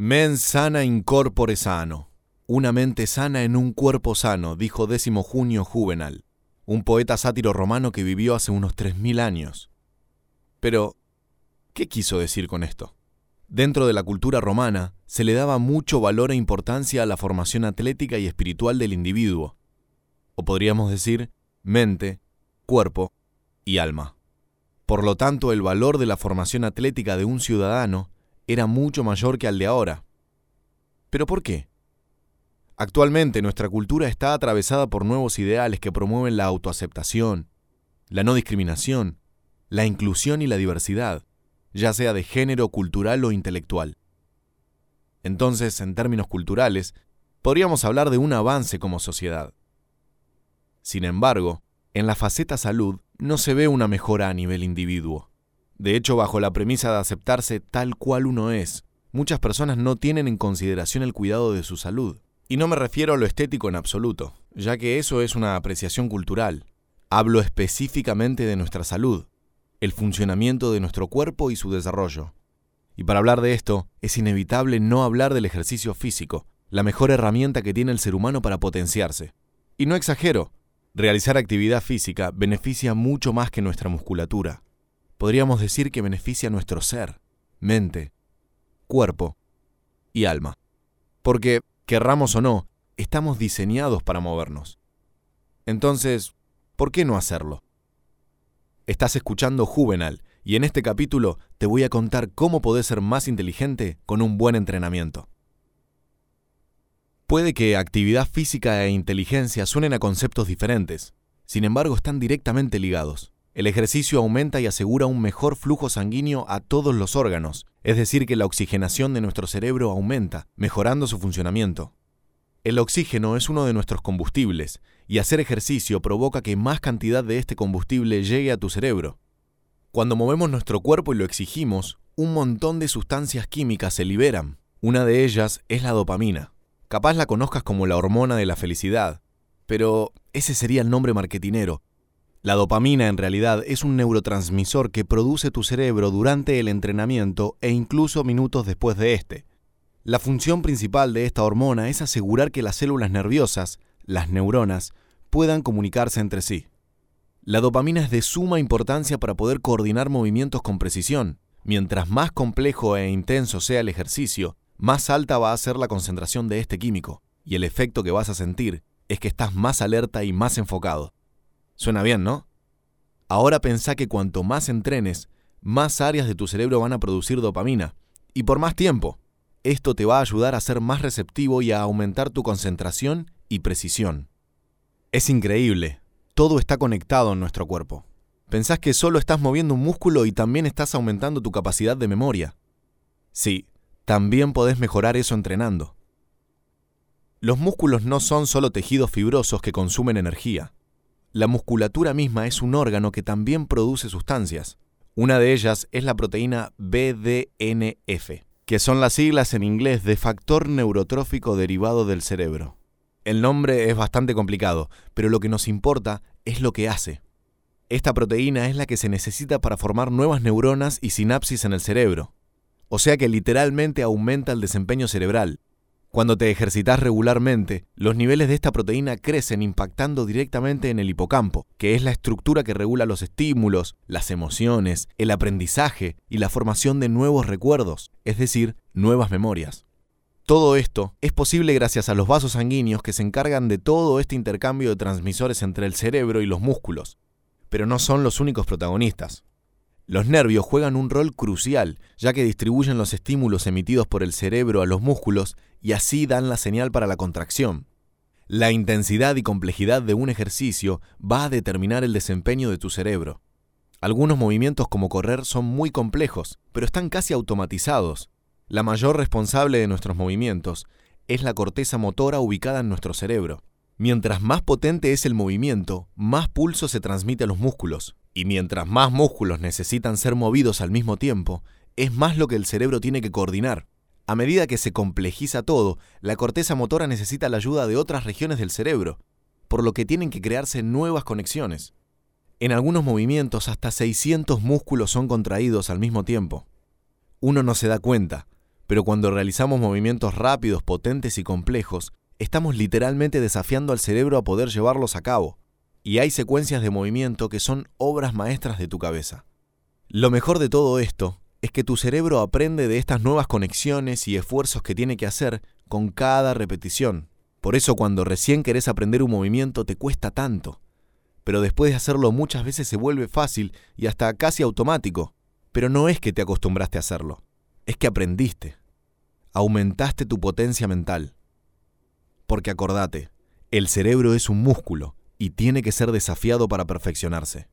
Mens sana in corpore sano. Una mente sana en un cuerpo sano, dijo décimo junio Juvenal, un poeta sátiro romano que vivió hace unos 3.000 años. Pero, ¿qué quiso decir con esto? Dentro de la cultura romana se le daba mucho valor e importancia a la formación atlética y espiritual del individuo, o podríamos decir mente, cuerpo y alma. Por lo tanto, el valor de la formación atlética de un ciudadano era mucho mayor que al de ahora. ¿Pero por qué? Actualmente nuestra cultura está atravesada por nuevos ideales que promueven la autoaceptación, la no discriminación, la inclusión y la diversidad ya sea de género, cultural o intelectual. Entonces, en términos culturales, podríamos hablar de un avance como sociedad. Sin embargo, en la faceta salud no se ve una mejora a nivel individuo. De hecho, bajo la premisa de aceptarse tal cual uno es, muchas personas no tienen en consideración el cuidado de su salud. Y no me refiero a lo estético en absoluto, ya que eso es una apreciación cultural. Hablo específicamente de nuestra salud, el funcionamiento de nuestro cuerpo y su desarrollo. Y para hablar de esto, es inevitable no hablar del ejercicio físico, la mejor herramienta que tiene el ser humano para potenciarse. Y no exagero, realizar actividad física beneficia mucho más que nuestra musculatura. Podríamos decir que beneficia nuestro ser, mente, cuerpo y alma. Porque, querramos o no, estamos diseñados para movernos. Entonces, ¿por qué no hacerlo? Estás escuchando Juvenal y en este capítulo te voy a contar cómo podés ser más inteligente con un buen entrenamiento. Puede que actividad física e inteligencia suenen a conceptos diferentes, sin embargo están directamente ligados. El ejercicio aumenta y asegura un mejor flujo sanguíneo a todos los órganos, es decir, que la oxigenación de nuestro cerebro aumenta, mejorando su funcionamiento. El oxígeno es uno de nuestros combustibles, y hacer ejercicio provoca que más cantidad de este combustible llegue a tu cerebro. Cuando movemos nuestro cuerpo y lo exigimos, un montón de sustancias químicas se liberan. Una de ellas es la dopamina. Capaz la conozcas como la hormona de la felicidad, pero ese sería el nombre marketinero. La dopamina en realidad es un neurotransmisor que produce tu cerebro durante el entrenamiento e incluso minutos después de este. La función principal de esta hormona es asegurar que las células nerviosas, las neuronas, puedan comunicarse entre sí. La dopamina es de suma importancia para poder coordinar movimientos con precisión. Mientras más complejo e intenso sea el ejercicio, más alta va a ser la concentración de este químico, y el efecto que vas a sentir es que estás más alerta y más enfocado. Suena bien, ¿no? Ahora pensá que cuanto más entrenes, más áreas de tu cerebro van a producir dopamina, y por más tiempo. Esto te va a ayudar a ser más receptivo y a aumentar tu concentración y precisión. Es increíble, todo está conectado en nuestro cuerpo. Pensás que solo estás moviendo un músculo y también estás aumentando tu capacidad de memoria. Sí, también podés mejorar eso entrenando. Los músculos no son solo tejidos fibrosos que consumen energía. La musculatura misma es un órgano que también produce sustancias. Una de ellas es la proteína BDNF que son las siglas en inglés de factor neurotrófico derivado del cerebro. El nombre es bastante complicado, pero lo que nos importa es lo que hace. Esta proteína es la que se necesita para formar nuevas neuronas y sinapsis en el cerebro. O sea que literalmente aumenta el desempeño cerebral, cuando te ejercitas regularmente, los niveles de esta proteína crecen impactando directamente en el hipocampo, que es la estructura que regula los estímulos, las emociones, el aprendizaje y la formación de nuevos recuerdos, es decir, nuevas memorias. Todo esto es posible gracias a los vasos sanguíneos que se encargan de todo este intercambio de transmisores entre el cerebro y los músculos. Pero no son los únicos protagonistas. Los nervios juegan un rol crucial, ya que distribuyen los estímulos emitidos por el cerebro a los músculos y así dan la señal para la contracción. La intensidad y complejidad de un ejercicio va a determinar el desempeño de tu cerebro. Algunos movimientos como correr son muy complejos, pero están casi automatizados. La mayor responsable de nuestros movimientos es la corteza motora ubicada en nuestro cerebro. Mientras más potente es el movimiento, más pulso se transmite a los músculos, y mientras más músculos necesitan ser movidos al mismo tiempo, es más lo que el cerebro tiene que coordinar. A medida que se complejiza todo, la corteza motora necesita la ayuda de otras regiones del cerebro, por lo que tienen que crearse nuevas conexiones. En algunos movimientos hasta 600 músculos son contraídos al mismo tiempo. Uno no se da cuenta, Pero cuando realizamos movimientos rápidos, potentes y complejos, estamos literalmente desafiando al cerebro a poder llevarlos a cabo. Y hay secuencias de movimiento que son obras maestras de tu cabeza. Lo mejor de todo esto es que tu cerebro aprende de estas nuevas conexiones y esfuerzos que tiene que hacer con cada repetición. Por eso cuando recién querés aprender un movimiento te cuesta tanto. Pero después de hacerlo muchas veces se vuelve fácil y hasta casi automático. Pero no es que te acostumbraste a hacerlo, es que aprendiste. Aumentaste tu potencia mental. Porque acordate, el cerebro es un músculo y tiene que ser desafiado para perfeccionarse.